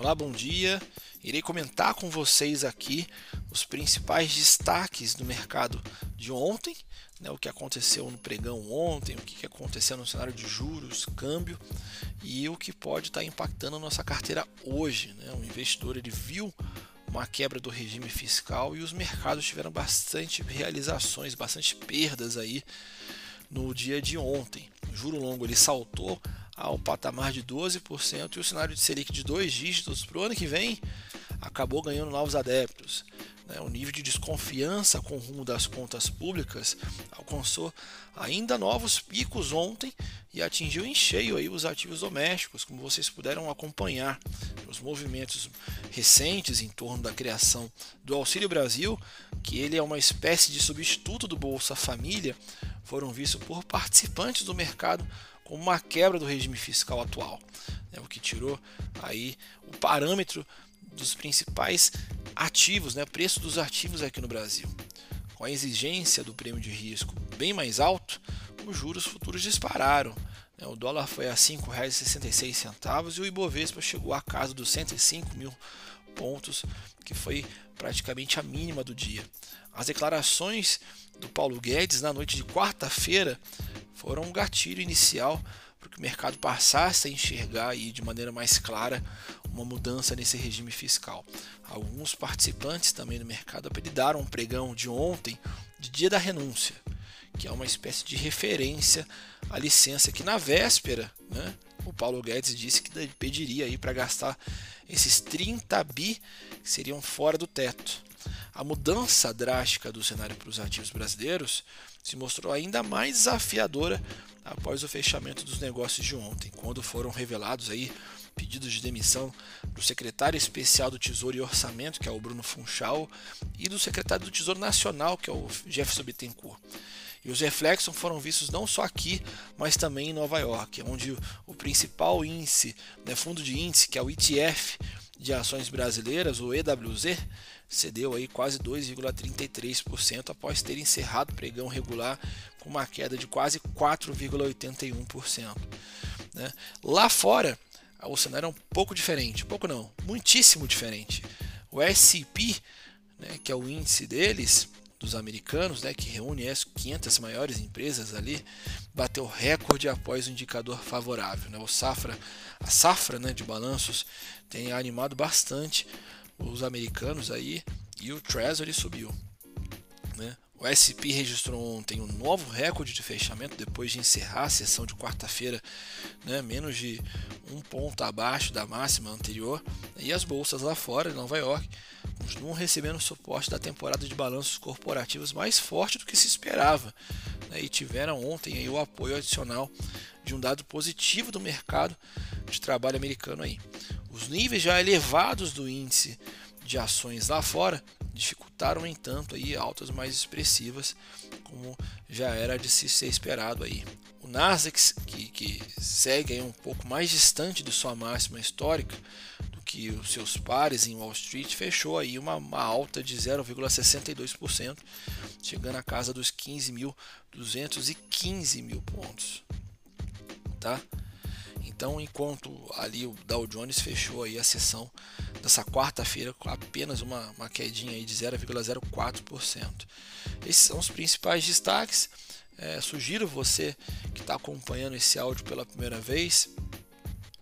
Olá, bom dia. Irei comentar com vocês aqui os principais destaques do mercado de ontem, né, o que aconteceu no pregão ontem, o que aconteceu no cenário de juros, câmbio e o que pode estar impactando a nossa carteira hoje. Né? O investidor ele viu uma quebra do regime fiscal e os mercados tiveram bastante realizações, bastante perdas aí no dia de ontem. O juro longo ele saltou ao patamar de 12% e o cenário de Selic de dois dígitos para o ano que vem acabou ganhando novos adeptos. Né? O nível de desconfiança com o rumo das contas públicas alcançou ainda novos picos ontem e atingiu em cheio aí os ativos domésticos, como vocês puderam acompanhar os movimentos recentes em torno da criação do Auxílio Brasil, que ele é uma espécie de substituto do Bolsa Família, foram vistos por participantes do mercado como uma quebra do regime fiscal atual, né, o que tirou aí o parâmetro dos principais ativos, né, preço dos ativos aqui no Brasil. Com a exigência do prêmio de risco bem mais alto, os juros futuros dispararam. Né, o dólar foi a R$ 5,66 e o Ibovespa chegou à casa dos 105 mil pontos, que foi praticamente a mínima do dia. As declarações do Paulo Guedes na noite de quarta-feira foram um gatilho inicial para que o mercado passasse a enxergar aí de maneira mais clara uma mudança nesse regime fiscal. Alguns participantes também do mercado apelidaram um pregão de ontem de Dia da Renúncia, que é uma espécie de referência à licença que na véspera, né, o Paulo Guedes disse que pediria aí para gastar esses 30 bi que seriam fora do teto. A mudança drástica do cenário para os ativos brasileiros se mostrou ainda mais desafiadora após o fechamento dos negócios de ontem, quando foram revelados aí pedidos de demissão do secretário especial do Tesouro e Orçamento, que é o Bruno Funchal, e do secretário do Tesouro Nacional, que é o Jefferson Bittencourt. E os reflexos foram vistos não só aqui, mas também em Nova York, onde o principal índice, né, fundo de índice, que é o ETF de ações brasileiras, o EWZ, cedeu aí quase 2,33% após ter encerrado o pregão regular com uma queda de quase 4,81%. Né? Lá fora, o cenário é um pouco diferente, pouco não, muitíssimo diferente. O S&P, né, que é o índice deles, dos americanos, né, que reúne as 500 maiores empresas ali, bateu recorde após o indicador favorável. Né? O safra, a safra né, de balanços tem animado bastante os americanos aí e o Treasury subiu. Né? O S&P registrou ontem um novo recorde de fechamento depois de encerrar a sessão de quarta-feira, né, menos de um ponto abaixo da máxima anterior. E as bolsas lá fora, em Nova York, continuam recebendo suporte da temporada de balanços corporativos mais forte do que se esperava. Né, e tiveram ontem aí o apoio adicional de um dado positivo do mercado de trabalho americano aí. Os níveis já elevados do índice de ações lá fora dificultaram, entanto, aí altas mais expressivas, como já era de se ser esperado aí. O Nasdaq, que, que segue um pouco mais distante de sua máxima histórica que os seus pares em Wall Street, fechou aí uma, uma alta de 0,62%, chegando à casa dos 15.215 mil pontos. Tá? Então, enquanto ali o Dow Jones fechou aí a sessão dessa quarta-feira com apenas uma, uma quedinha aí de 0,04%. Esses são os principais destaques. É, sugiro você que está acompanhando esse áudio pela primeira vez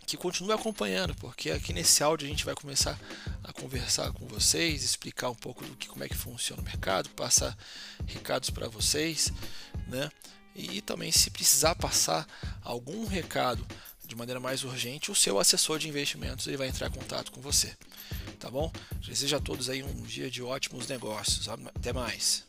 que continue acompanhando, porque aqui nesse áudio a gente vai começar a conversar com vocês, explicar um pouco do que como é que funciona o mercado, passar recados para vocês, né? E também se precisar passar algum recado de maneira mais urgente, o seu assessor de investimentos ele vai entrar em contato com você. Tá bom? Desejo a todos aí um dia de ótimos negócios. Até mais.